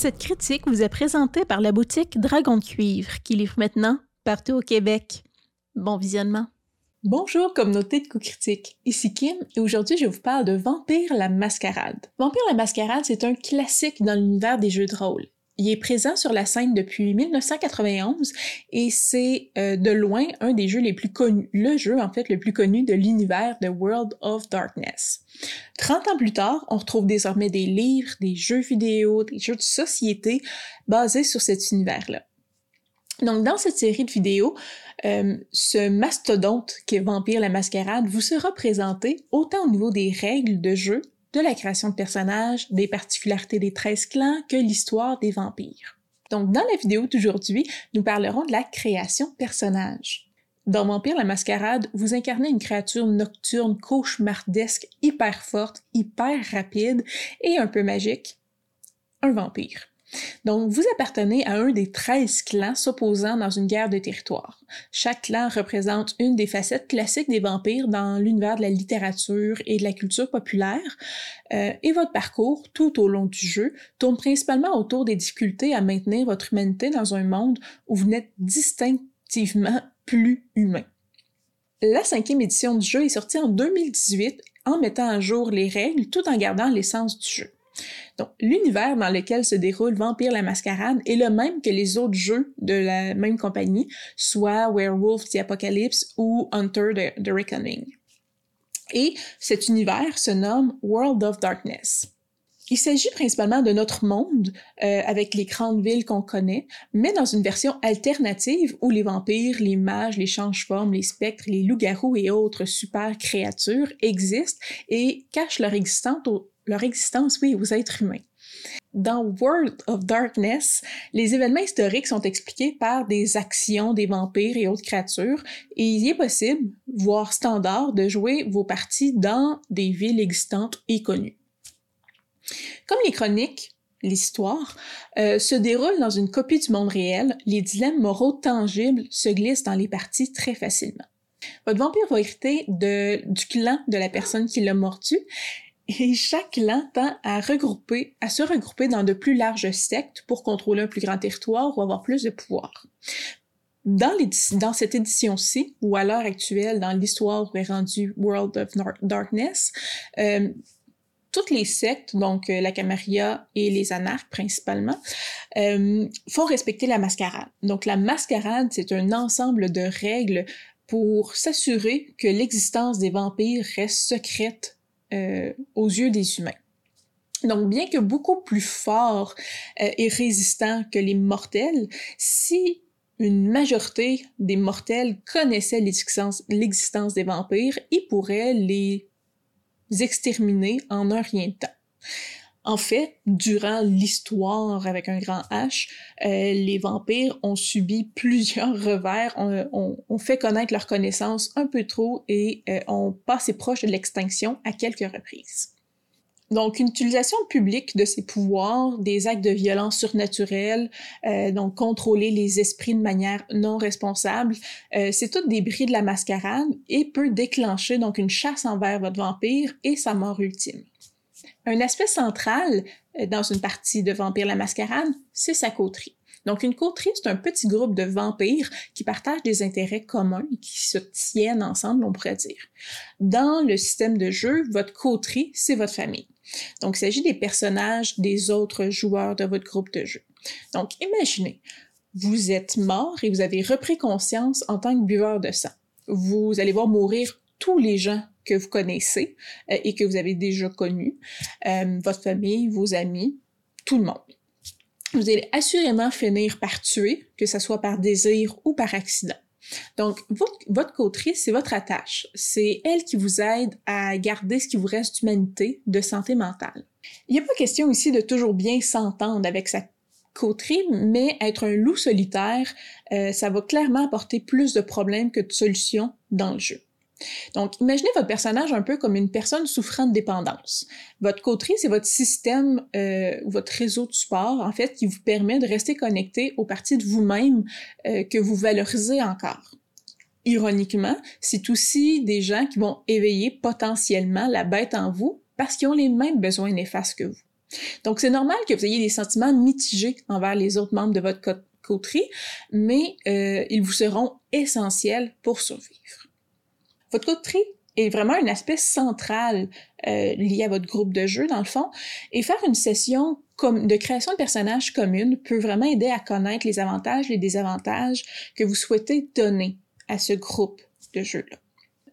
Cette critique vous est présentée par la boutique Dragon de Cuivre, qui livre maintenant partout au Québec. Bon visionnement. Bonjour communauté de coups critiques, ici Kim et aujourd'hui je vous parle de Vampire la Mascarade. Vampire la Mascarade c'est un classique dans l'univers des jeux de rôle. Il est présent sur la scène depuis 1991 et c'est euh, de loin un des jeux les plus connus, le jeu en fait le plus connu de l'univers de World of Darkness. 30 ans plus tard, on retrouve désormais des livres, des jeux vidéo, des jeux de société basés sur cet univers-là. Donc, dans cette série de vidéos, euh, ce mastodonte qui est Vampire la Mascarade vous sera présenté autant au niveau des règles de jeu de la création de personnages, des particularités des 13 clans que l'histoire des vampires. Donc, dans la vidéo d'aujourd'hui, nous parlerons de la création de personnages. Dans Vampire la Mascarade, vous incarnez une créature nocturne, cauchemardesque, hyper forte, hyper rapide et un peu magique, un vampire. Donc, vous appartenez à un des 13 clans s'opposant dans une guerre de territoire. Chaque clan représente une des facettes classiques des vampires dans l'univers de la littérature et de la culture populaire. Euh, et votre parcours, tout au long du jeu, tourne principalement autour des difficultés à maintenir votre humanité dans un monde où vous n'êtes distinctivement plus humain. La cinquième édition du jeu est sortie en 2018 en mettant à jour les règles tout en gardant l'essence du jeu. Donc, l'univers dans lequel se déroule Vampire la Mascarade est le même que les autres jeux de la même compagnie, soit Werewolf the Apocalypse ou Hunter the, Reckoning. Et cet univers se nomme World of Darkness. Il s'agit principalement de notre monde, euh, avec les grandes villes qu'on connaît, mais dans une version alternative où les vampires, les mages, les change-formes, les spectres, les loups-garous et autres super créatures existent et cachent leur existence, leur existence, oui, aux êtres humains. Dans World of Darkness, les événements historiques sont expliqués par des actions des vampires et autres créatures, et il est possible, voire standard, de jouer vos parties dans des villes existantes et connues. Comme les chroniques, l'histoire, euh, se déroule dans une copie du monde réel, les dilemmes moraux tangibles se glissent dans les parties très facilement. Votre vampire va hériter de, du clan de la personne qui l'a mordu, et chaque clan tend à regrouper, à se regrouper dans de plus larges sectes pour contrôler un plus grand territoire ou avoir plus de pouvoir. Dans, cette édition-ci, ou à l'heure actuelle, dans l'histoire où est rendu World of Darkness, euh, toutes les sectes, donc euh, la Camarilla et les anarches principalement, euh, font respecter la mascarade. Donc la mascarade, c'est un ensemble de règles pour s'assurer que l'existence des vampires reste secrète euh, aux yeux des humains. Donc, bien que beaucoup plus fort euh, et résistant que les mortels, si une majorité des mortels connaissaient l'existence des vampires, ils pourraient les exterminer en un rien de temps. En fait, durant l'histoire avec un grand H, euh, les vampires ont subi plusieurs revers, ont, fait connaître leur connaissance un peu trop et euh, ont passé proche de l'extinction à quelques reprises. Donc, une utilisation publique de ces pouvoirs, des actes de violence surnaturelle, euh, donc contrôler les esprits de manière non responsable, c'est tout des bris de la mascarade et peut déclencher donc une chasse envers votre vampire et sa mort ultime. Un aspect central euh, dans une partie de Vampire la Mascarade, c'est sa coterie. Donc, une coterie, c'est un petit groupe de vampires qui partagent des intérêts communs et qui se tiennent ensemble, on pourrait dire. Dans le système de jeu, votre coterie, c'est votre famille. Donc, il s'agit des personnages des autres joueurs de votre groupe de jeu. Donc, imaginez, vous êtes mort et vous avez repris conscience en tant que buveur de sang. Vous allez voir mourir tous les gens que vous connaissez euh, et que vous avez déjà connus, euh, votre famille, vos amis, tout le monde. Vous allez assurément finir par tuer, que ce soit par désir ou par accident. Donc, votre, votre coterie, c'est votre attache. C'est elle qui vous aide à garder ce qui vous reste d'humanité, de santé mentale. Il n'y a pas question ici de toujours bien s'entendre avec sa coterie, mais être un loup solitaire, euh, ça va clairement apporter plus de problèmes que de solutions dans le jeu. Donc, imaginez votre personnage un peu comme une personne souffrant de dépendance. Votre coterie, c'est votre système, euh, votre réseau de support, en fait, qui vous permet de rester connecté aux parties de vous-même euh, que vous valorisez encore. Ironiquement, c'est aussi des gens qui vont éveiller potentiellement la bête en vous parce qu'ils ont les mêmes besoins néfastes que vous. Donc, c'est normal que vous ayez des sentiments mitigés envers les autres membres de votre coterie, mais euh, ils vous seront essentiels pour survivre. Votre coterie est vraiment un aspect central euh, lié à votre groupe de jeu, dans le fond, et faire une session de création de personnages commune peut vraiment aider à connaître les avantages et les désavantages que vous souhaitez donner à ce groupe de jeu-là.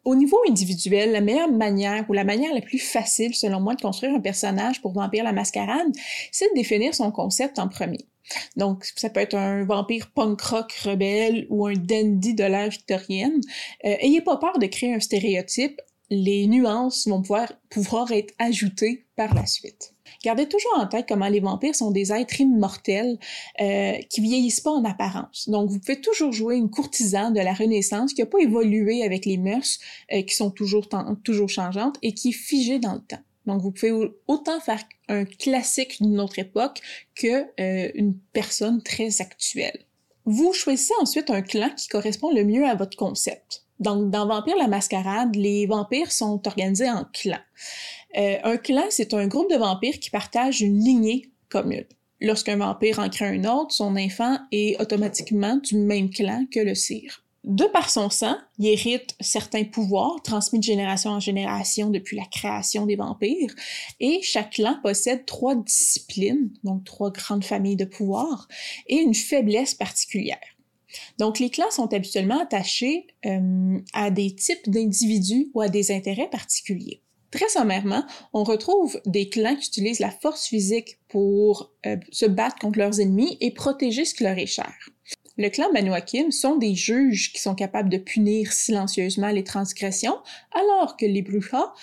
Au niveau individuel, la meilleure manière ou la manière la plus facile, selon moi, de construire un personnage pour Vampire la Mascarade, c'est de définir son concept en premier. Donc, ça peut être un vampire punk rock rebelle ou un dandy de l'ère victorienne. Euh, ayez pas peur de créer un stéréotype. Les nuances vont pouvoir, pouvoir être ajoutées par la suite. Gardez toujours en tête comment les vampires sont des êtres immortels euh, qui vieillissent pas en apparence. Donc, vous pouvez toujours jouer une courtisane de la Renaissance qui n'a pas évolué avec les mœurs, euh, qui sont toujours, toujours changeantes et qui est figée dans le temps. Donc, vous pouvez autant faire un classique d'une autre époque que euh, une personne très actuelle. Vous choisissez ensuite un clan qui correspond le mieux à votre concept. Donc, dans Vampire la Mascarade, les vampires sont organisés en clans. Euh, un clan, c'est un groupe de vampires qui partagent une lignée commune. Lorsqu'un vampire en crée un autre, son enfant est automatiquement du même clan que le sire. De par son sang, il hérite certains pouvoirs transmis de génération en génération depuis la création des vampires, et chaque clan possède trois disciplines, donc trois grandes familles de pouvoirs, et une faiblesse particulière. Donc les clans sont habituellement attachés euh, à des types d'individus ou à des intérêts particuliers. Très sommairement, on retrouve des clans qui utilisent la force physique pour euh, se battre contre leurs ennemis et protéger ce qui leur est cher. Le clan Manuakim sont des juges qui sont capables de punir silencieusement les transgressions, alors que les Brujas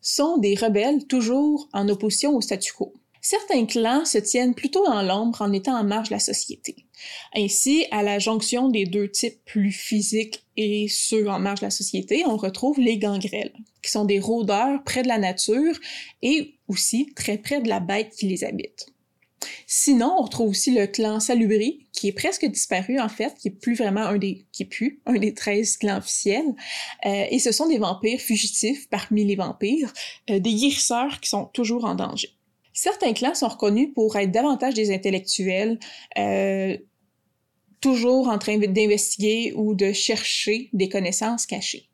sont des rebelles toujours en opposition au statu quo. Certains clans se tiennent plutôt dans l'ombre en étant en marge de la société. Ainsi, à la jonction des deux types plus physiques et ceux en marge de la société, on retrouve les gangrels, qui sont des rôdeurs près de la nature et aussi très près de la bête qui les habite. Sinon, on retrouve aussi le clan Salubri, qui est presque disparu en fait, qui est plus vraiment un des, qui est un des 13 clans officiels. Euh, et ce sont des vampires fugitifs parmi les vampires, euh, des guérisseurs qui sont toujours en danger. Certains clans sont reconnus pour être davantage des intellectuels, euh, toujours en train d'investiguer ou de chercher des connaissances cachées.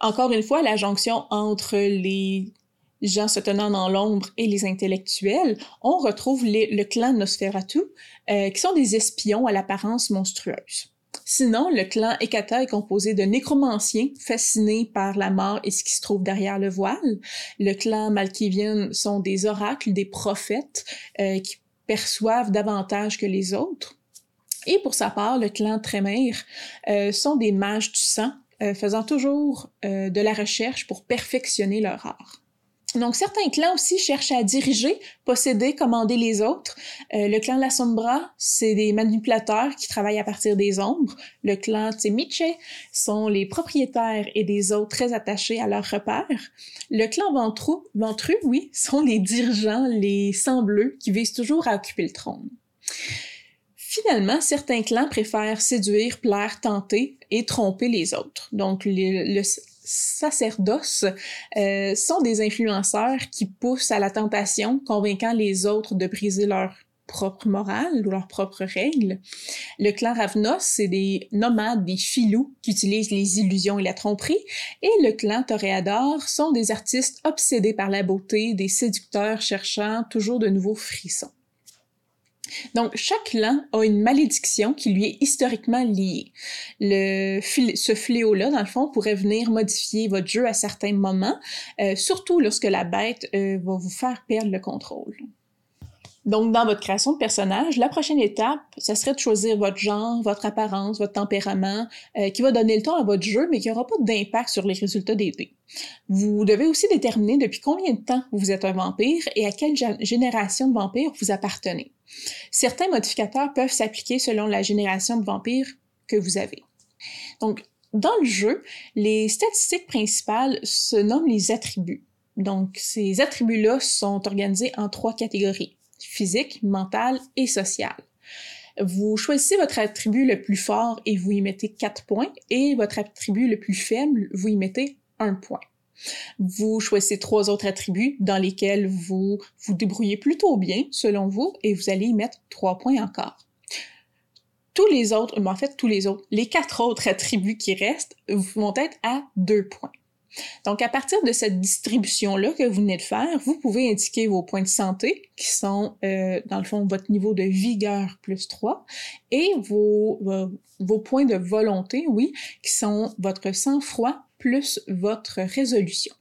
Encore une fois, la jonction entre les gens se tenant dans l'ombre et les intellectuels, on retrouve le clan Nosferatu, euh, qui sont des espions à l'apparence monstrueuse. Sinon, le clan Ekata est composé de nécromanciens fascinés par la mort et ce qui se trouve derrière le voile. Le clan Malkivian sont des oracles, des prophètes euh, qui perçoivent davantage que les autres. Et pour sa part, le clan Tremere euh, sont des mages du sang, euh, faisant toujours de la recherche pour perfectionner leur art. Donc, certains clans aussi cherchent à diriger, posséder, commander les autres. Euh, le clan La Sombra, c'est des manipulateurs qui travaillent à partir des ombres. Le clan Tsemiche sont les propriétaires et des autres très attachés à leurs repères. Le clan Ventru, Ventru, oui, sont les dirigeants, les sangs bleus qui visent toujours à occuper le trône. Finalement, certains clans préfèrent séduire, plaire, tenter et tromper les autres. Donc, le, sacerdoces euh, sont des influenceurs qui poussent à la tentation, convainquant les autres de briser leur propre morale ou leurs propres règles. Le clan Ravnos, c'est des nomades, des filous qui utilisent les illusions et la tromperie. Et le clan Toréador sont des artistes obsédés par la beauté, des séducteurs cherchant toujours de nouveaux frissons. Donc, chaque clan a une malédiction qui lui est historiquement liée. Ce fléau-là, dans le fond, pourrait venir modifier votre jeu à certains moments, euh, surtout lorsque la bête euh, va vous faire perdre le contrôle. Donc, dans votre création de personnage, la prochaine étape, ça serait de choisir votre genre, votre apparence, votre tempérament, euh, qui va donner le ton à votre jeu, mais qui n'aura pas d'impact sur les résultats des dés. Vous devez aussi déterminer depuis combien de temps vous êtes un vampire et à quelle génération de vampires vous appartenez. Certains modificateurs peuvent s'appliquer selon la génération de vampires que vous avez. Donc, dans le jeu, les statistiques principales se nomment les attributs. Donc, ces attributs-là sont organisés en trois catégories physique, mental et social. Vous choisissez votre attribut le plus fort et vous y mettez 4 points, et votre attribut le plus faible, vous y mettez 1 point. Vous choisissez trois autres attributs dans lesquels vous vous débrouillez plutôt bien, selon vous, et vous allez y mettre trois points encore. Tous les autres, en fait, tous les autres, les quatre autres attributs qui restent vont être à deux points. Donc, à partir de cette distribution-là que vous venez de faire, vous pouvez indiquer vos points de santé, qui sont, euh, dans le fond, votre niveau de vigueur plus 3, et vos, vos, points de volonté, oui, qui sont votre sang-froid plus votre résolution.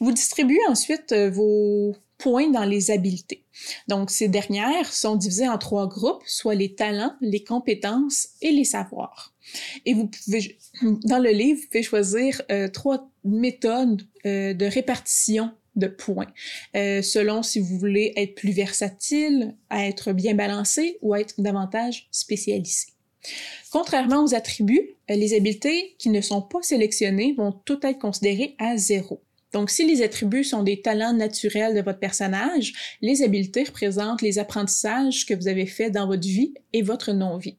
Vous distribuez ensuite euh, vos points dans les habiletés. Donc, ces dernières sont divisées en trois groupes, soit les talents, les compétences et les savoirs. Et vous pouvez, dans le livre, vous pouvez choisir euh, trois méthode euh, de répartition de points, euh, selon si vous voulez être plus versatile, être bien balancé ou être davantage spécialisé. Contrairement aux attributs, euh, les habiletés qui ne sont pas sélectionnées vont toutes être considérées à zéro. Donc, si les attributs sont des talents naturels de votre personnage, les habiletés représentent les apprentissages que vous avez faits dans votre vie et votre non-vie.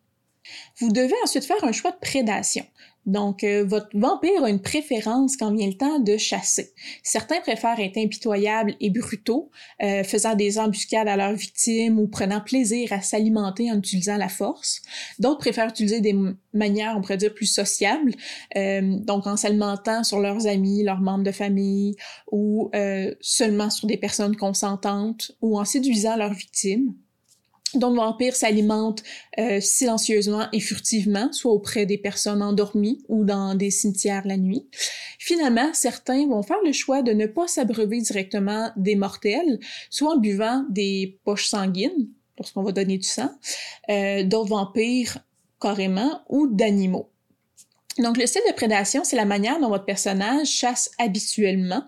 Vous devez ensuite faire un choix de prédation. Donc, euh, votre vampire a une préférence quand vient le temps de chasser. Certains préfèrent être impitoyables et brutaux, euh, faisant des embuscades à leurs victimes ou prenant plaisir à s'alimenter en utilisant la force. D'autres préfèrent utiliser des manières, on pourrait dire, plus sociables, euh, donc en s'alimentant sur leurs amis, leurs membres de famille, ou seulement sur des personnes consentantes, ou en séduisant leurs victimes dont le vampire s'alimente euh, silencieusement et furtivement, soit auprès des personnes endormies ou dans des cimetières la nuit. Finalement, certains vont faire le choix de ne pas s'abreuver directement des mortels, soit en buvant des poches sanguines, lorsqu'on va donner du sang, euh, d'autres vampires carrément, ou d'animaux. Donc, le style de prédation, c'est la manière dont votre personnage chasse habituellement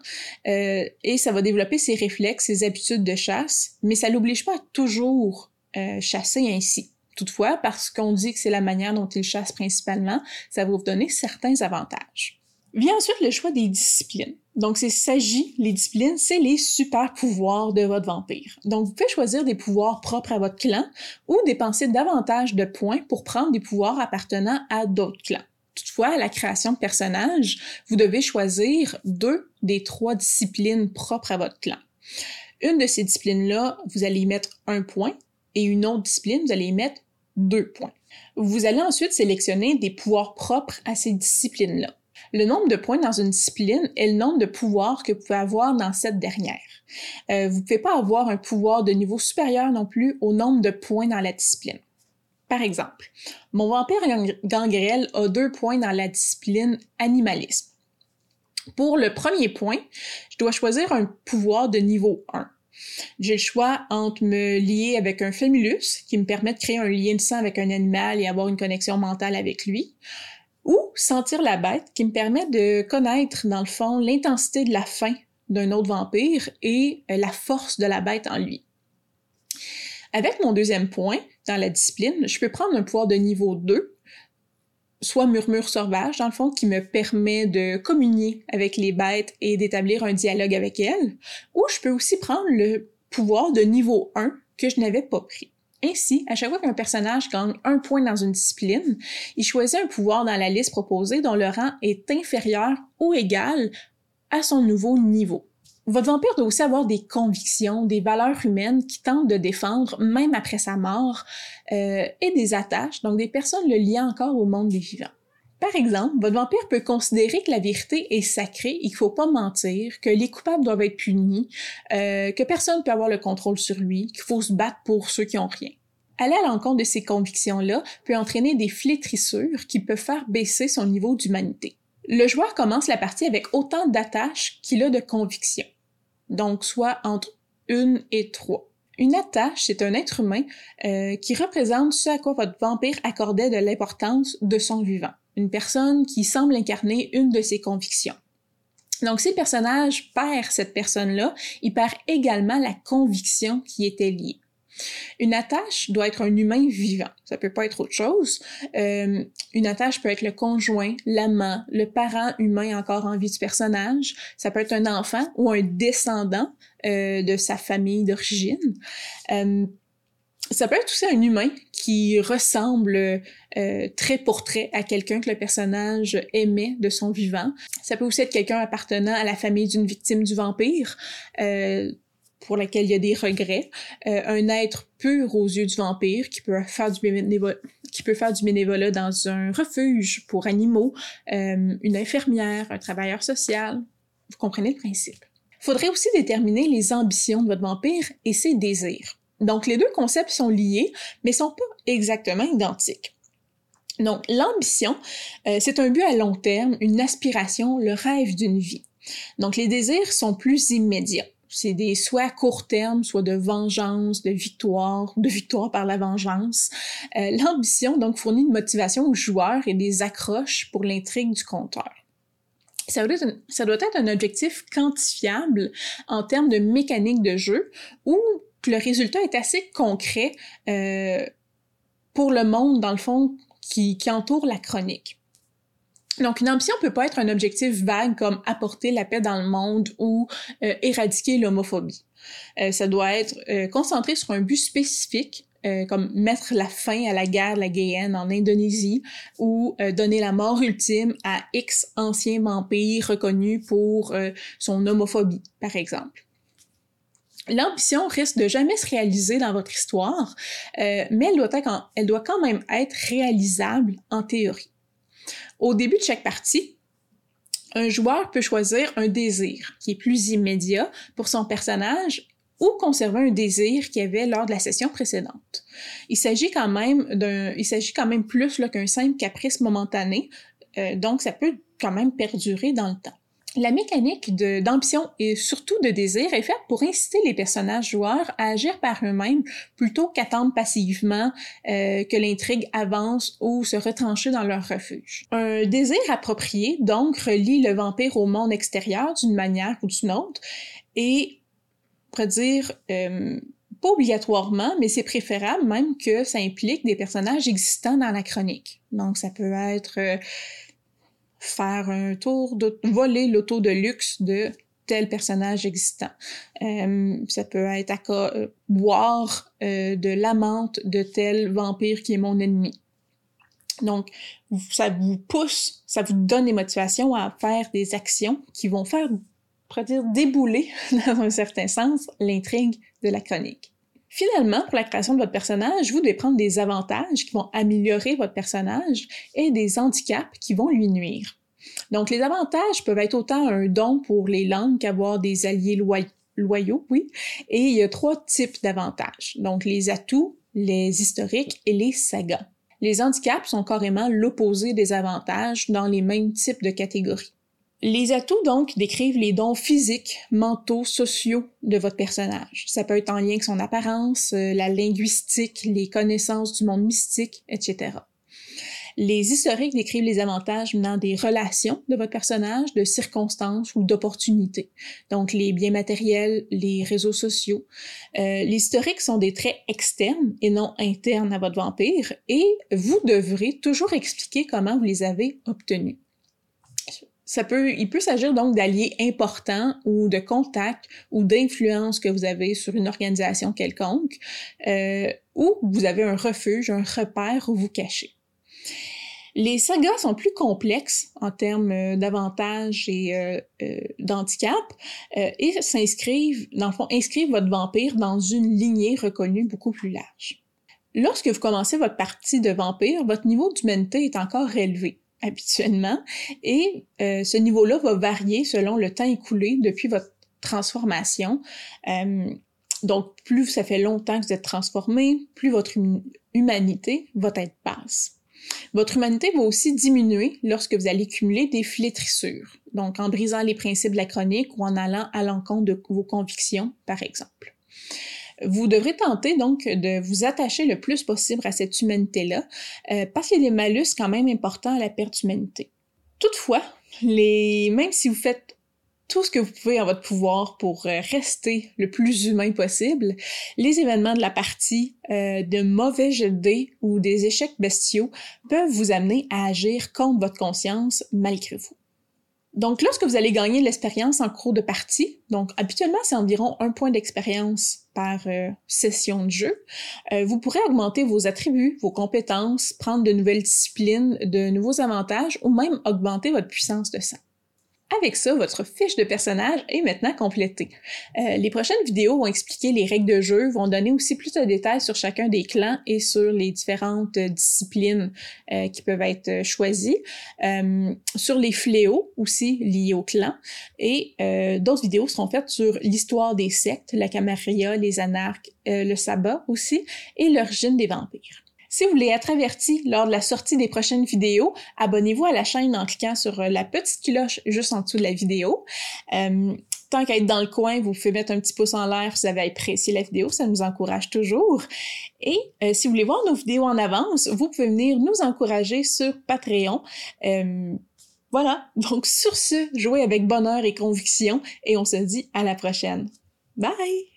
euh, et ça va développer ses réflexes, ses habitudes de chasse, mais ça l'oblige pas à toujours euh, chasser ainsi. Toutefois, parce qu'on dit que c'est la manière dont il chasse principalement, ça va vous donner certains avantages. Vient ensuite le choix des disciplines. Donc, il s'agit, les disciplines, c'est les super pouvoirs de votre vampire. Donc, vous pouvez choisir des pouvoirs propres à votre clan ou dépenser davantage de points pour prendre des pouvoirs appartenant à d'autres clans. Toutefois, à la création de personnages, vous devez choisir deux des trois disciplines propres à votre clan. Une de ces disciplines-là, vous allez y mettre un point et une autre discipline, vous allez y mettre deux points. Vous allez ensuite sélectionner des pouvoirs propres à ces disciplines-là. Le nombre de points dans une discipline est le nombre de pouvoirs que vous pouvez avoir dans cette dernière. Euh, vous ne pouvez pas avoir un pouvoir de niveau supérieur non plus au nombre de points dans la discipline. Par exemple, mon vampire gangrel a deux points dans la discipline animalisme. Pour le premier point, je dois choisir un pouvoir de niveau 1. J'ai le choix entre me lier avec un fémulus, qui me permet de créer un lien de sang avec un animal et avoir une connexion mentale avec lui, ou sentir la bête, qui me permet de connaître, dans le fond, l'intensité de la faim d'un autre vampire et euh, la force de la bête en lui. Avec mon deuxième point, dans la discipline, je peux prendre un pouvoir de niveau 2 soit murmure sauvage, dans le fond, qui me permet de communier avec les bêtes et d'établir un dialogue avec elles, ou je peux aussi prendre le pouvoir de niveau 1 que je n'avais pas pris. Ainsi, à chaque fois qu'un personnage gagne un point dans une discipline, il choisit un pouvoir dans la liste proposée dont le rang est inférieur ou égal à son nouveau niveau. Votre vampire doit aussi avoir des convictions, des valeurs humaines qui tentent de défendre même après sa mort, euh, et des attaches, donc des personnes le liant encore au monde des vivants. Par exemple, votre vampire peut considérer que la vérité est sacrée et qu'il ne faut pas mentir, que les coupables doivent être punis, euh, que personne ne peut avoir le contrôle sur lui, qu'il faut se battre pour ceux qui ont rien. Aller à l'encontre de ces convictions-là peut entraîner des flétrissures qui peuvent faire baisser son niveau d'humanité. Le joueur commence la partie avec autant d'attaches qu'il a de convictions donc soit entre une et trois. Une attache, c'est un être humain euh, qui représente ce à quoi votre vampire accordait de l'importance de son vivant. Une personne qui semble incarner une de ses convictions. Donc, si le personnage perd cette personne-là, il perd également la conviction qui était liée. Une attache doit être un humain vivant. Ça peut pas être autre chose. Euh, une attache peut être le conjoint, l'amant, le parent humain encore en vie du personnage. Ça peut être un enfant ou un descendant euh, de sa famille d'origine. Euh, Ça peut être aussi un humain qui ressemble euh, trait pour trait à quelqu'un que le personnage aimait de son vivant. Ça peut aussi être quelqu'un appartenant à la famille d'une victime du vampire. Pour laquelle il y a des regrets, euh, un être pur aux yeux du vampire qui peut faire du bénévolat, qui peut faire du bénévolat dans un refuge pour animaux, euh, une infirmière, un travailleur social. Vous comprenez le principe. Faudrait aussi déterminer les ambitions de votre vampire et ses désirs. Donc, les deux concepts sont liés, mais sont pas exactement identiques. Donc, l'ambition, euh, c'est un but à long terme, une aspiration, le rêve d'une vie. Donc, les désirs sont plus immédiats. C'est des souhaits à court terme, soit de vengeance, de victoire, de victoire par la vengeance. Euh, l'ambition, donc, fournit une motivation aux joueurs et des accroches pour l'intrigue du conteur. Ça doit, être ça doit être un objectif quantifiable en termes de mécanique de jeu ou le résultat est assez concret euh, pour le monde, dans le fond, qui, qui entoure la chronique. Donc, une ambition peut pas être un objectif vague comme apporter la paix dans le monde ou euh, éradiquer l'homophobie. Euh, ça doit être euh, concentré sur un but spécifique, euh, comme mettre la fin à la guerre de la Guyane en Indonésie ou euh, donner la mort ultime à X ancien vampire reconnu pour son homophobie, par exemple. L'ambition risque de jamais se réaliser dans votre histoire, mais elle doit, être, elle doit quand même être réalisable en théorie. Au début de chaque partie, un joueur peut choisir un désir qui est plus immédiat pour son personnage ou conserver un désir qu'il avait lors de la session précédente. Il s'agit quand même plus qu'un simple caprice momentané, euh, donc ça peut quand même perdurer dans le temps. La mécanique d'ambition et surtout de désir est faite pour inciter les personnages joueurs à agir par eux-mêmes plutôt qu'attendre passivement euh, que l'intrigue avance ou se retrancher dans leur refuge. Un désir approprié, donc, relie le vampire au monde extérieur d'une manière ou d'une autre et, on pourrait dire, euh, pas obligatoirement, mais c'est préférable même que ça implique des personnages existants dans la chronique. Donc, ça peut être... Euh, faire un tour, de voler l'auto de luxe de tel personnage existant. Euh, ça peut être à euh, boire euh, de l'amante de tel vampire qui est mon ennemi. Donc, ça vous pousse, ça vous donne des motivations à faire des actions qui vont faire, on dire, débouler, dans un certain sens, l'intrigue de la chronique. Finalement, pour la création de votre personnage, vous devez prendre des avantages qui vont améliorer votre personnage et des handicaps qui vont lui nuire. Donc, les avantages peuvent être autant un don pour les langues qu'avoir des alliés loyaux, oui. Et il y a trois types d'avantages. Donc, les atouts, les historiques et les sagas. Les handicaps sont carrément l'opposé des avantages dans les mêmes types de catégories. Les atouts, donc, décrivent les dons physiques, mentaux, sociaux de votre personnage. Ça peut être en lien avec son apparence, euh, la linguistique, les connaissances du monde mystique, etc. Les historiques décrivent les avantages menant des relations de votre personnage, de circonstances ou d'opportunités. Donc, les biens matériels, les réseaux sociaux. Euh, les historiques sont des traits externes et non internes à votre vampire et vous devrez toujours expliquer comment vous les avez obtenus il peut s'agir donc d'alliés importants ou de contacts ou d'influence que vous avez sur une organisation quelconque, euh, ou vous avez un refuge, un repère où vous cachez. Les sagas sont plus complexes en termes euh, d'avantages et euh, euh d'handicap euh, et s'inscrivent, dans le fond, inscrivent votre vampire dans une lignée reconnue beaucoup plus large. Lorsque vous commencez votre partie de vampire, votre niveau d'humanité est encore élevé habituellement, et euh, ce niveau-là va varier selon le temps écoulé depuis votre transformation. Euh, donc, plus ça fait longtemps que vous êtes transformé, plus votre humanité va être basse. Votre humanité va aussi diminuer lorsque vous allez cumuler des flétrissures, donc en brisant les principes de la chronique ou en allant à l'encontre de vos convictions, par exemple. Vous devrez tenter donc de vous attacher le plus possible à cette humanité-là, euh, parce qu'il y a des malus quand même importants à la perte d'humanité. Toutefois, les... même si vous faites tout ce que vous pouvez en votre pouvoir pour euh, rester le plus humain possible, les événements de la partie, euh, de mauvais jets de dés ou des échecs bestiaux peuvent vous amener à agir contre votre conscience malgré vous. Donc, lorsque vous allez gagner de l'expérience en cours de partie, donc habituellement c'est environ un point d'expérience par euh, session de jeu, euh, vous pourrez augmenter vos attributs, vos compétences, prendre de nouvelles disciplines, de nouveaux avantages ou même augmenter votre puissance de sang. Avec ça, votre fiche de personnage est maintenant complétée. Euh, les prochaines vidéos vont expliquer les règles de jeu, vont donner aussi plus de détails sur chacun des clans et sur les différentes disciplines euh, qui peuvent être choisies, euh, sur les fléaux aussi liés au clan, et d'autres vidéos seront faites sur l'histoire des sectes, la camarilla, les anarques, le sabbat aussi, et l'origine des vampires. Si vous voulez être averti lors de la sortie des prochaines vidéos, abonnez-vous à la chaîne en cliquant sur euh, la petite cloche juste en dessous de la vidéo. Euh, tant qu'à être dans le coin, vous pouvez mettre un petit pouce en l'air si vous avez apprécié la vidéo, ça nous encourage toujours. Et euh, si vous voulez voir nos vidéos en avance, vous pouvez venir nous encourager sur Patreon. voilà, donc sur ce, jouez avec bonheur et conviction et on se dit à la prochaine. Bye!